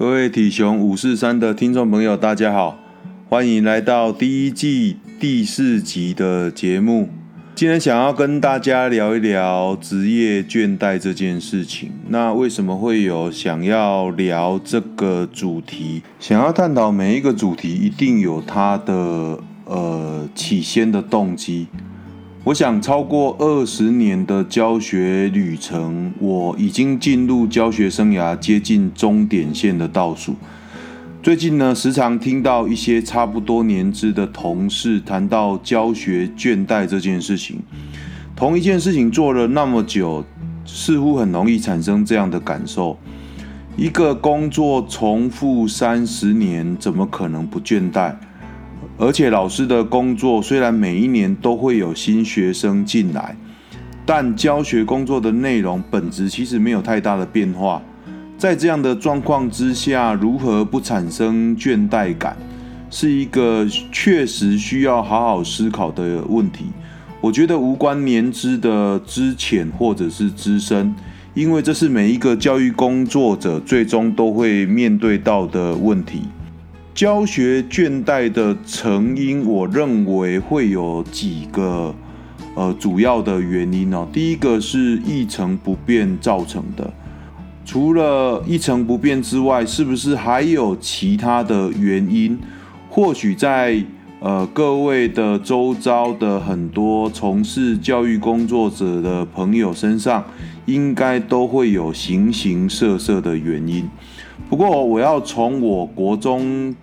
各位体雄五四三的听众朋友，大家好，欢迎来到第一季第四集的节目。今天想要跟大家聊一聊职业倦怠这件事情。那为什么会有想要聊这个主题？想要探讨每一个主题，一定有它的呃起先的动机。我想超过二十年的教学旅程，我已经进入教学生涯接近终点线的倒数。最近呢，时常听到一些差不多年资的同事谈到教学倦怠这件事情。同一件事情做了那么久，似乎很容易产生这样的感受：一个工作重复三十年，怎么可能不倦怠？而且老师的工作虽然每一年都会有新学生进来，但教学工作的内容本质其实没有太大的变化。在这样的状况之下，如何不产生倦怠感，是一个确实需要好好思考的问题。我觉得无关年资的资浅或者是资深，因为这是每一个教育工作者最终都会面对到的问题。教学倦怠的成因，我认为会有几个呃主要的原因哦。第一个是一成不变造成的，除了一成不变之外，是不是还有其他的原因？或许在呃各位的周遭的很多从事教育工作者的朋友身上，应该都会有形形色色的原因。不过我要从我国中。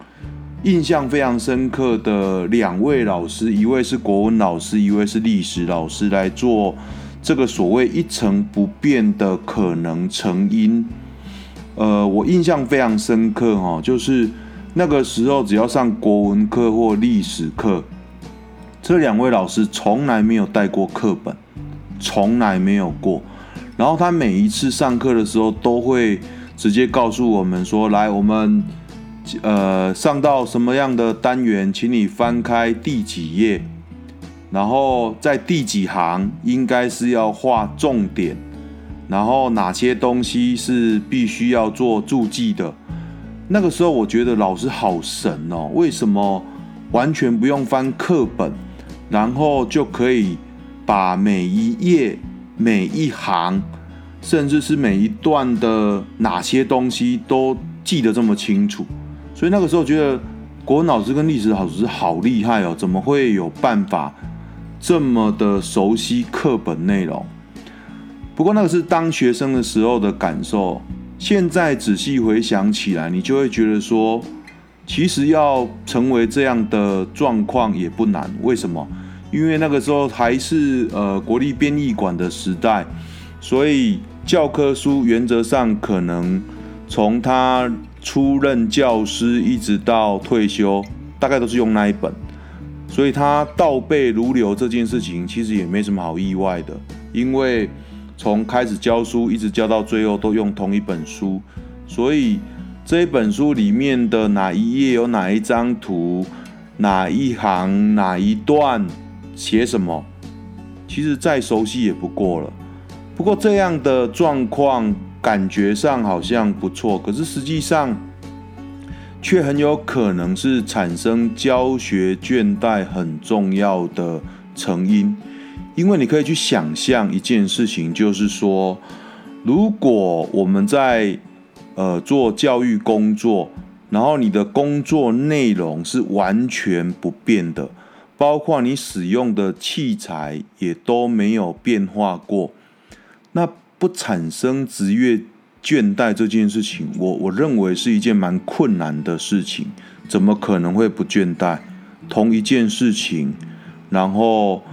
印象非常深刻的两位老师，一位是国文老师，一位是历史老师，来做这个所谓一成不变的可能成因。呃，我印象非常深刻哈，就是那个时候只要上国文课或历史课，这两位老师从来没有带过课本，从来没有过。然后他每一次上课的时候，都会直接告诉我们说：“来，我们。”呃，上到什么样的单元，请你翻开第几页，然后在第几行应该是要画重点，然后哪些东西是必须要做注记的。那个时候我觉得老师好神哦，为什么完全不用翻课本，然后就可以把每一页、每一行，甚至是每一段的哪些东西都记得这么清楚？所以那个时候觉得国文老师跟历史老师好厉害哦，怎么会有办法这么的熟悉课本内容？不过那个是当学生的时候的感受，现在仔细回想起来，你就会觉得说，其实要成为这样的状况也不难。为什么？因为那个时候还是呃国立编译馆的时代，所以教科书原则上可能从他。出任教师一直到退休，大概都是用那一本，所以他倒背如流这件事情其实也没什么好意外的，因为从开始教书一直教到最后都用同一本书，所以这一本书里面的哪一页有哪一张图，哪一行哪一段写什么，其实再熟悉也不过了。不过这样的状况。感觉上好像不错，可是实际上却很有可能是产生教学倦怠很重要的成因。因为你可以去想象一件事情，就是说，如果我们在呃做教育工作，然后你的工作内容是完全不变的，包括你使用的器材也都没有变化过，那。不产生职业倦怠这件事情，我我认为是一件蛮困难的事情。怎么可能会不倦怠？同一件事情，然后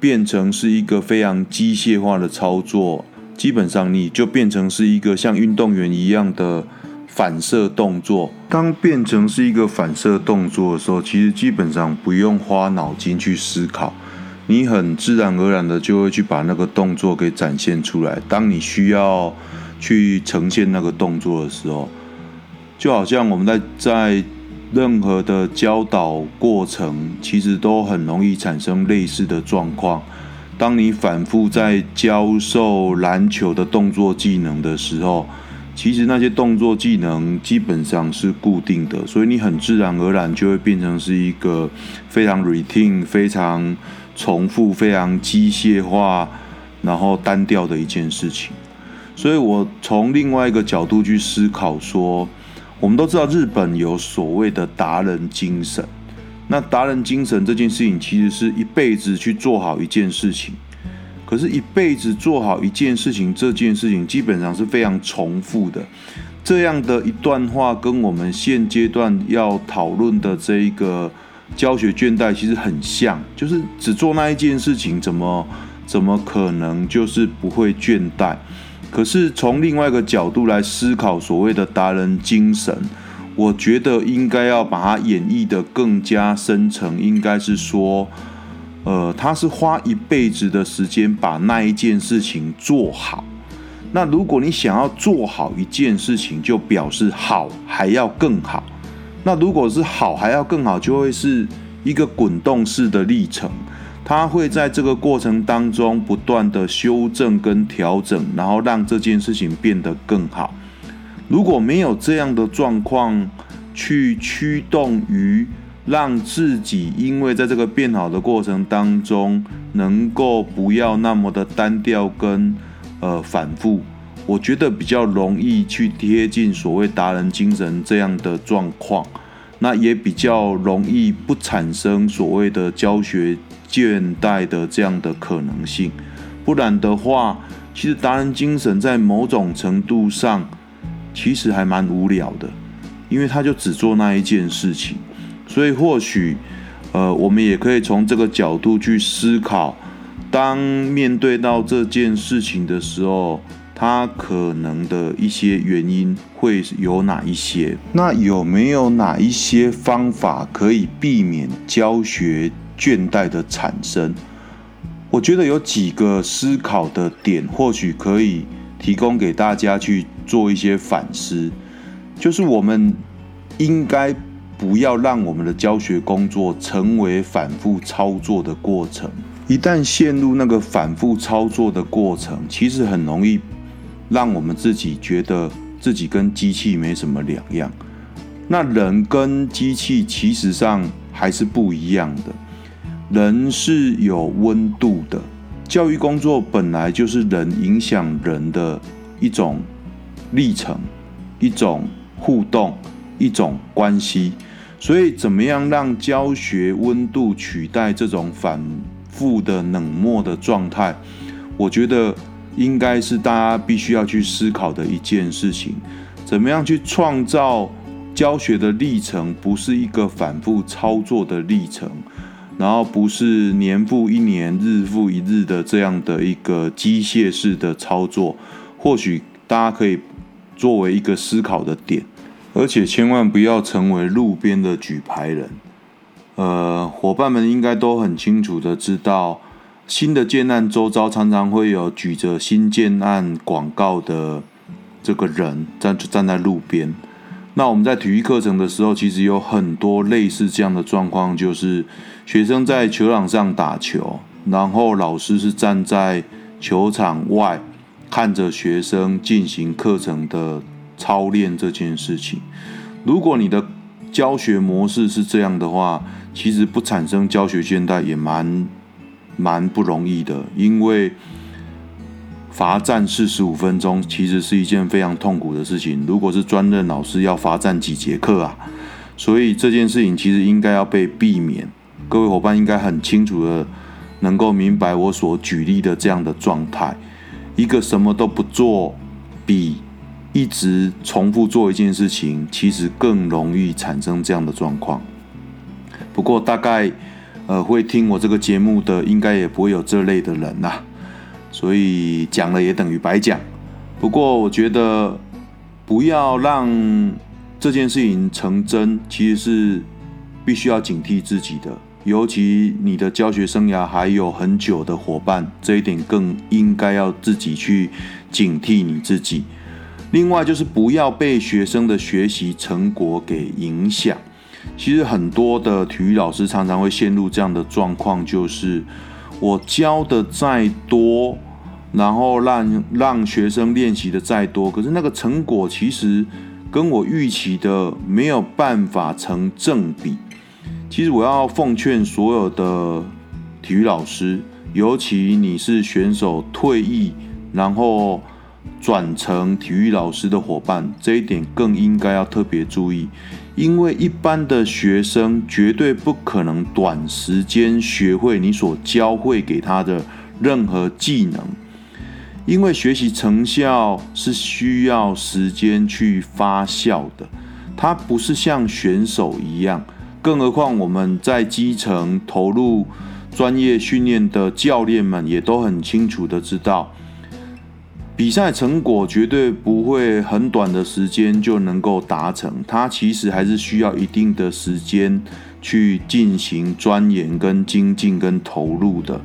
变成是一个非常机械化的操作，基本上你就变成是一个像运动员一样的反射动作。当变成是一个反射动作的时候，其实基本上不用花脑筋去思考。你很自然而然的就会去把那个动作给展现出来。当你需要去呈现那个动作的时候，就好像我们在在任何的教导过程，其实都很容易产生类似的状况。当你反复在教授篮球的动作技能的时候，其实那些动作技能基本上是固定的，所以你很自然而然就会变成是一个非常 routine、非常重复、非常机械化，然后单调的一件事情。所以我从另外一个角度去思考说，我们都知道日本有所谓的达人精神，那达人精神这件事情其实是一辈子去做好一件事情。可是，一辈子做好一件事情，这件事情基本上是非常重复的。这样的一段话，跟我们现阶段要讨论的这一个教学倦怠其实很像，就是只做那一件事情，怎么怎么可能就是不会倦怠？可是从另外一个角度来思考，所谓的达人精神，我觉得应该要把它演绎得更加深层，应该是说。呃，他是花一辈子的时间把那一件事情做好。那如果你想要做好一件事情，就表示好还要更好。那如果是好还要更好，就会是一个滚动式的历程。它会在这个过程当中不断的修正跟调整，然后让这件事情变得更好。如果没有这样的状况去驱动于。让自己因为在这个变好的过程当中，能够不要那么的单调跟呃反复，我觉得比较容易去贴近所谓达人精神这样的状况，那也比较容易不产生所谓的教学倦怠的这样的可能性。不然的话，其实达人精神在某种程度上其实还蛮无聊的，因为他就只做那一件事情。所以或许，呃，我们也可以从这个角度去思考，当面对到这件事情的时候，它可能的一些原因会有哪一些？那有没有哪一些方法可以避免教学倦怠的产生？我觉得有几个思考的点，或许可以提供给大家去做一些反思，就是我们应该。不要让我们的教学工作成为反复操作的过程。一旦陷入那个反复操作的过程，其实很容易让我们自己觉得自己跟机器没什么两样。那人跟机器其实上还是不一样的。人是有温度的，教育工作本来就是人影响人的一种历程、一种互动、一种关系。所以，怎么样让教学温度取代这种反复的冷漠的状态？我觉得应该是大家必须要去思考的一件事情。怎么样去创造教学的历程，不是一个反复操作的历程，然后不是年复一年、日复一日的这样的一个机械式的操作。或许大家可以作为一个思考的点。而且千万不要成为路边的举牌人。呃，伙伴们应该都很清楚的知道，新的建案周遭常常会有举着新建案广告的这个人站站在路边。那我们在体育课程的时候，其实有很多类似这样的状况，就是学生在球场上打球，然后老师是站在球场外看着学生进行课程的。操练这件事情，如果你的教学模式是这样的话，其实不产生教学倦怠也蛮蛮不容易的，因为罚站四十五分钟其实是一件非常痛苦的事情。如果是专任老师，要罚站几节课啊？所以这件事情其实应该要被避免。各位伙伴应该很清楚的能够明白我所举例的这样的状态，一个什么都不做比。一直重复做一件事情，其实更容易产生这样的状况。不过，大概呃会听我这个节目的，应该也不会有这类的人呐，所以讲了也等于白讲。不过，我觉得不要让这件事情成真，其实是必须要警惕自己的。尤其你的教学生涯还有很久的伙伴，这一点更应该要自己去警惕你自己。另外就是不要被学生的学习成果给影响。其实很多的体育老师常常会陷入这样的状况，就是我教的再多，然后让让学生练习的再多，可是那个成果其实跟我预期的没有办法成正比。其实我要奉劝所有的体育老师，尤其你是选手退役，然后转成体育老师的伙伴，这一点更应该要特别注意，因为一般的学生绝对不可能短时间学会你所教会给他的任何技能。因为学习成效是需要时间去发酵的，它不是像选手一样。更何况我们在基层投入专业训练的教练们也都很清楚的知道，比赛成果绝对不会很短的时间就能够达成，它其实还是需要一定的时间去进行钻研、跟精进、跟投入的，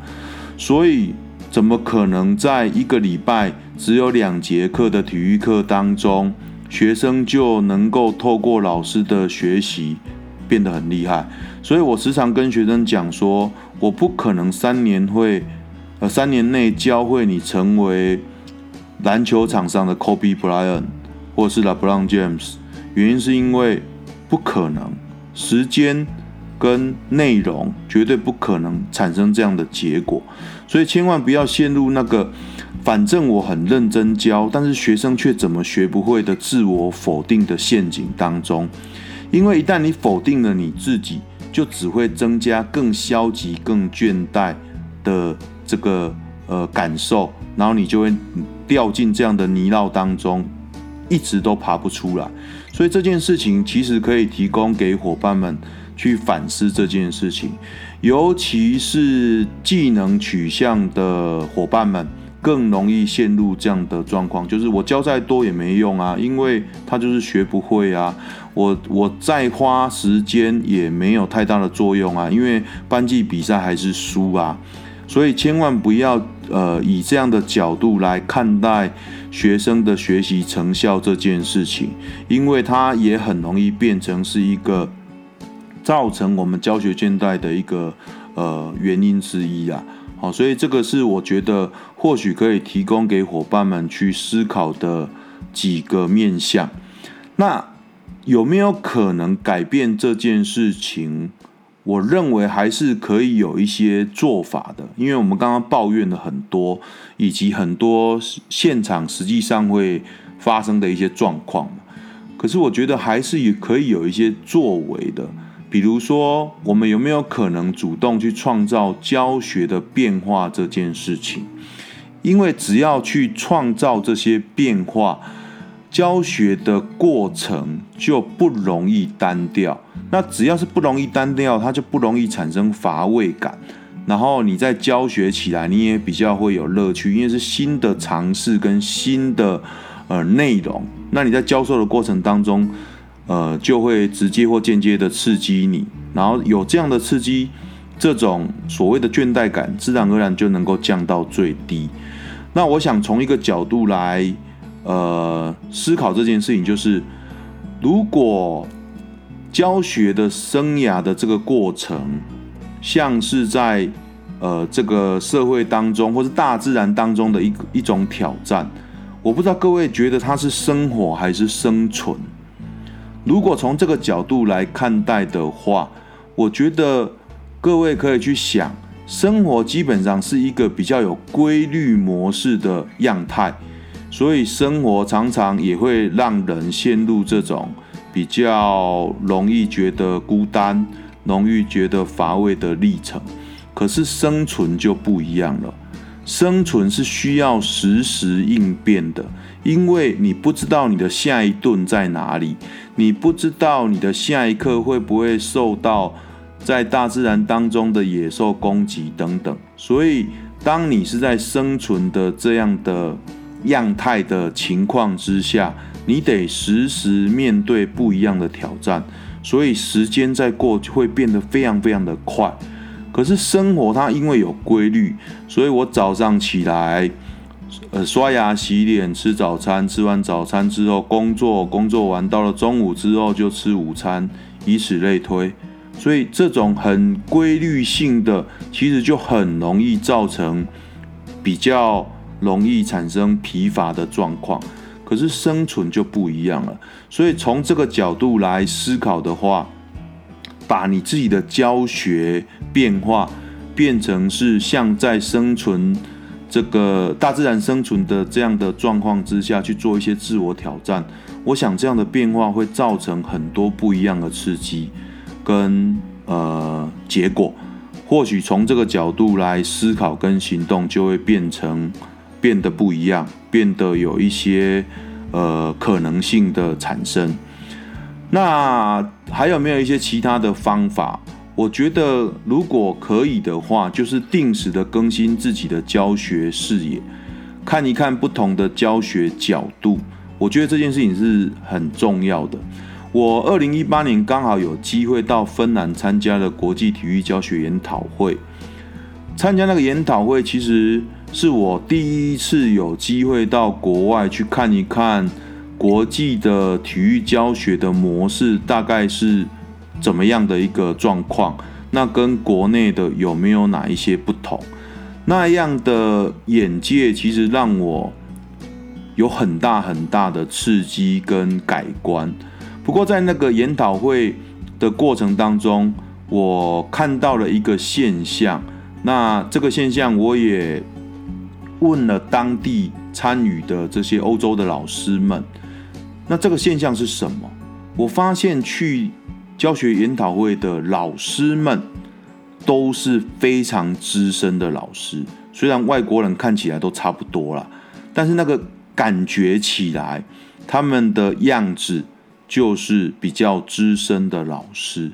所以。怎么可能在一个礼拜只有两节课的体育课当中，学生就能够透过老师的学习变得很厉害？所以我时常跟学生讲说，我不可能三年会，呃，三年内教会你成为篮球场上的 Kobe Bryant 或是 LeBron James，原因是因为不可能，时间。跟内容绝对不可能产生这样的结果，所以千万不要陷入那个反正我很认真教，但是学生却怎么学不会的自我否定的陷阱当中。因为一旦你否定了你自己，就只会增加更消极、更倦怠的这个呃感受，然后你就会掉进这样的泥淖当中，一直都爬不出来。所以这件事情其实可以提供给伙伴们。去反思这件事情，尤其是技能取向的伙伴们更容易陷入这样的状况，就是我教再多也没用啊，因为他就是学不会啊，我我再花时间也没有太大的作用啊，因为班级比赛还是输啊，所以千万不要呃以这样的角度来看待学生的学习成效这件事情，因为它也很容易变成是一个。造成我们教学倦怠的一个呃原因之一啊，好，所以这个是我觉得或许可以提供给伙伴们去思考的几个面向。那有没有可能改变这件事情？我认为还是可以有一些做法的，因为我们刚刚抱怨了很多，以及很多现场实际上会发生的一些状况。可是我觉得还是也可以有一些作为的。比如说，我们有没有可能主动去创造教学的变化这件事情？因为只要去创造这些变化，教学的过程就不容易单调。那只要是不容易单调，它就不容易产生乏味感。然后你在教学起来，你也比较会有乐趣，因为是新的尝试跟新的呃内容。那你在教授的过程当中，呃，就会直接或间接的刺激你，然后有这样的刺激，这种所谓的倦怠感，自然而然就能够降到最低。那我想从一个角度来，呃，思考这件事情，就是如果教学的生涯的这个过程，像是在呃这个社会当中，或是大自然当中的一一种挑战，我不知道各位觉得它是生活还是生存？如果从这个角度来看待的话，我觉得各位可以去想，生活基本上是一个比较有规律模式的样态，所以生活常常也会让人陷入这种比较容易觉得孤单、容易觉得乏味的历程。可是生存就不一样了，生存是需要实时应变的。因为你不知道你的下一顿在哪里，你不知道你的下一刻会不会受到在大自然当中的野兽攻击等等，所以当你是在生存的这样的样态的情况之下，你得时时面对不一样的挑战，所以时间在过就会变得非常非常的快。可是生活它因为有规律，所以我早上起来。呃，刷牙、洗脸、吃早餐，吃完早餐之后工作，工作完到了中午之后就吃午餐，以此类推。所以这种很规律性的，其实就很容易造成比较容易产生疲乏的状况。可是生存就不一样了。所以从这个角度来思考的话，把你自己的教学变化变成是像在生存这个大自然生存的这样的状况之下去做一些自我挑战，我想这样的变化会造成很多不一样的刺激跟呃结果。或许从这个角度来思考跟行动，就会变成变得不一样，变得有一些呃可能性的产生。那还有没有一些其他的方法？我觉得如果可以的话，就是定时的更新自己的教学视野，看一看不同的教学角度。我觉得这件事情是很重要的。我二零一八年刚好有机会到芬兰参加了国际体育教学研讨会，参加那个研讨会其实是我第一次有机会到国外去看一看国际的体育教学的模式大概是怎么样的一个状况，那跟国内的有没有哪一些不同？那样的眼界其实让我有很大很大的刺激跟改观。不过，在那个研讨会的过程当中，我看到了一个现象。那这个现象，我也问了当地参与的这些欧洲的老师们。那这个现象是什么？我发现去教学研讨会的老师们都是非常资深的老师。虽然外国人看起来都差不多啦，但是那个感觉起来，他们的样子。就是比较资深的老师，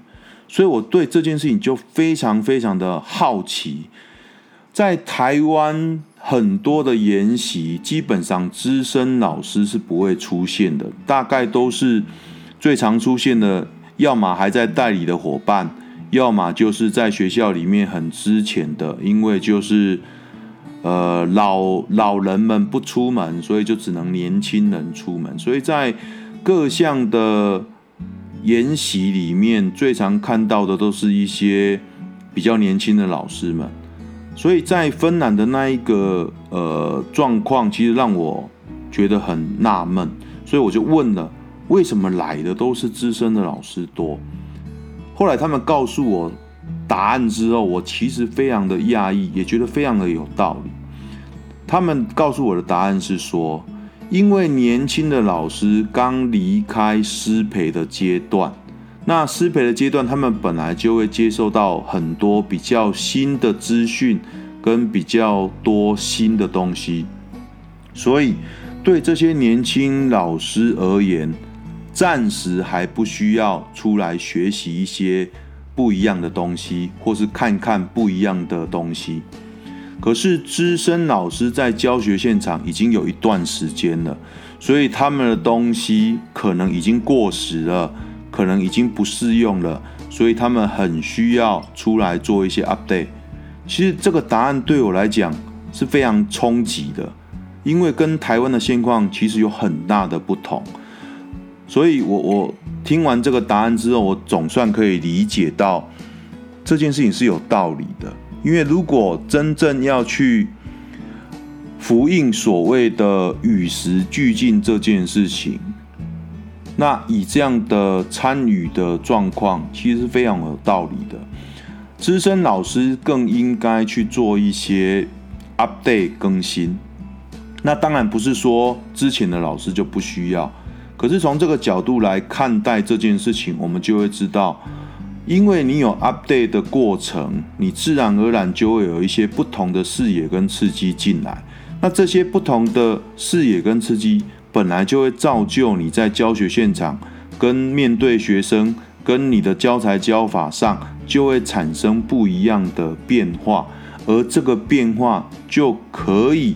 所以我对这件事情就非常非常的好奇。在台湾很多的研习，基本上资深老师是不会出现的，大概都是最常出现的，要么还在代理的伙伴，要么就是在学校里面很之前的，因为就是呃老老人们不出门，所以就只能年轻人出门，所以在。各项的研习里面，最常看到的都是一些比较年轻的老师们，所以在芬兰的那一个呃状况，其实让我觉得很纳闷，所以我就问了，为什么来的都是资深的老师多？后来他们告诉我答案之后，我其实非常的讶异，也觉得非常的有道理。他们告诉我的答案是说，因为年轻的老师刚离开师培的阶段，那师培的阶段，他们本来就会接受到很多比较新的资讯跟比较多新的东西，所以对这些年轻老师而言，暂时还不需要出来学习一些不一样的东西，或是看看不一样的东西。可是资深老师在教学现场已经有一段时间了，所以他们的东西可能已经过时了，可能已经不适用了，所以他们很需要出来做一些 update。其实这个答案对我来讲是非常冲击的，因为跟台湾的现况其实有很大的不同。所以我我听完这个答案之后，我总算可以理解到这件事情是有道理的。因为如果真正要去呼应所谓的与时俱进这件事情，那以这样的参与的状况，其实是非常有道理的。资深老师更应该去做一些 update 更新。那当然不是说之前的老师就不需要，可是从这个角度来看待这件事情，我们就会知道。因为你有 update 的过程，你自然而然就会有一些不同的视野跟刺激进来。那这些不同的视野跟刺激，本来就会造就你在教学现场跟面对学生，跟你的教材教法上，就会产生不一样的变化。而这个变化就可以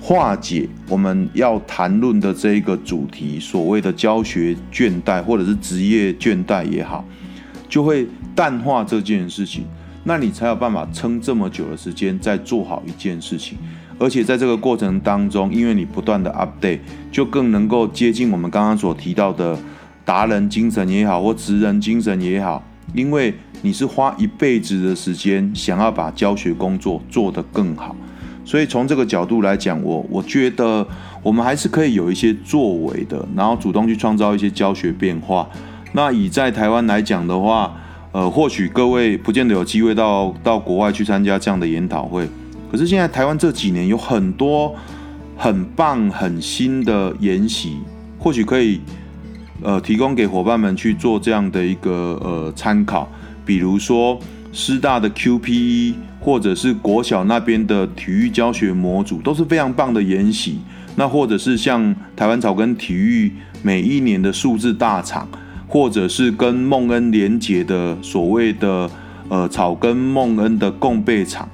化解我们要谈论的这一个主题，所谓的教学倦怠，或者是职业倦怠也好。就会淡化这件事情，那你才有办法撑这么久的时间再做好一件事情，而且在这个过程当中，因为你不断的 update，就更能够接近我们刚刚所提到的达人精神也好，或职人精神也好，因为你是花一辈子的时间想要把教学工作做得更好，所以从这个角度来讲，我我觉得我们还是可以有一些作为的，然后主动去创造一些教学变化。那以在台湾来讲的话，呃，或许各位不见得有机会到到国外去参加这样的研讨会，可是现在台湾这几年有很多很棒、很新的研习，或许可以呃提供给伙伴们去做这样的一个呃参考，比如说师大的 QPE，或者是国小那边的体育教学模组，都是非常棒的研习。那或者是像台湾草根体育每一年的数字大厂。或者是跟孟恩连结的所谓的呃草根孟恩的共备场，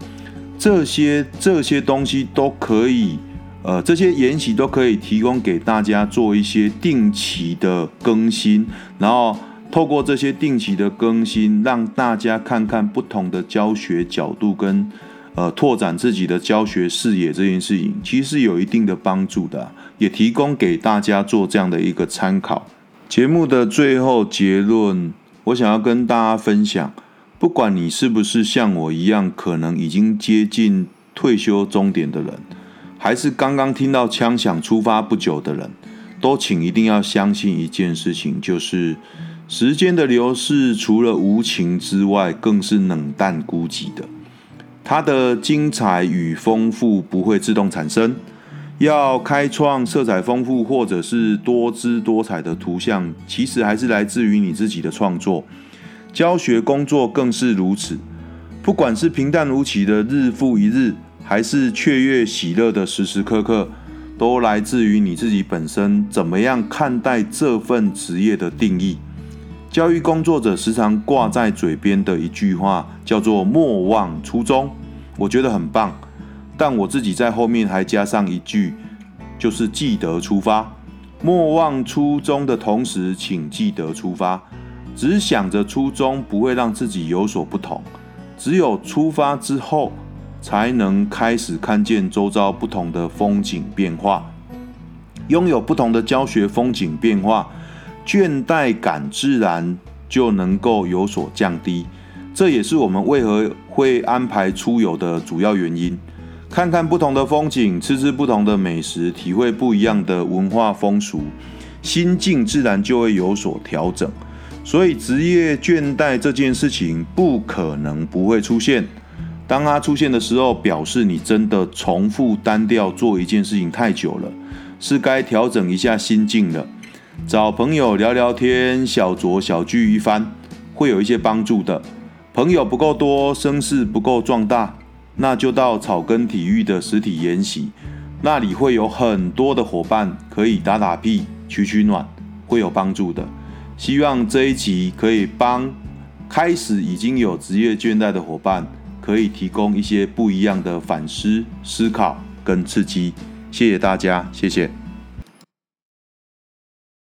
这些这些东西都可以，呃这些研习都可以提供给大家做一些定期的更新，然后透过这些定期的更新，让大家看看不同的教学角度跟呃拓展自己的教学视野这件事情，其实有一定的帮助的，也提供给大家做这样的一个参考。节目的最后结论，我想要跟大家分享，不管你是不是像我一样，可能已经接近退休终点的人，还是刚刚听到枪响出发不久的人，都请一定要相信一件事情，就是时间的流逝，除了无情之外，更是冷淡孤寂的。它的精彩与丰富不会自动产生。要开创色彩丰富或者是多姿多彩的图像，其实还是来自于你自己的创作。教学工作更是如此，不管是平淡无奇的日复一日，还是雀跃喜乐的时时刻刻，都来自于你自己本身怎么样看待这份职业的定义。教育工作者时常挂在嘴边的一句话叫做“莫忘初衷”，我觉得很棒。但我自己在后面还加上一句，就是记得出发，莫忘初衷的同时，请记得出发。只想着初衷不会让自己有所不同，只有出发之后，才能开始看见周遭不同的风景变化，拥有不同的教学风景变化，倦怠感自然就能够有所降低。这也是我们为何会安排出游的主要原因。看看不同的风景，吃吃不同的美食，体会不一样的文化风俗，心境自然就会有所调整。所以职业倦怠这件事情不可能不会出现。当它出现的时候，表示你真的重复单调做一件事情太久了，是该调整一下心境了。找朋友聊聊天，小酌小聚一番，会有一些帮助的。朋友不够多，声势不够壮大。那就到草根体育的实体研习，那里会有很多的伙伴可以打打屁、取取暖，会有帮助的。希望这一集可以帮开始已经有职业倦怠的伙伴，可以提供一些不一样的反思、思考跟刺激。谢谢大家，谢谢。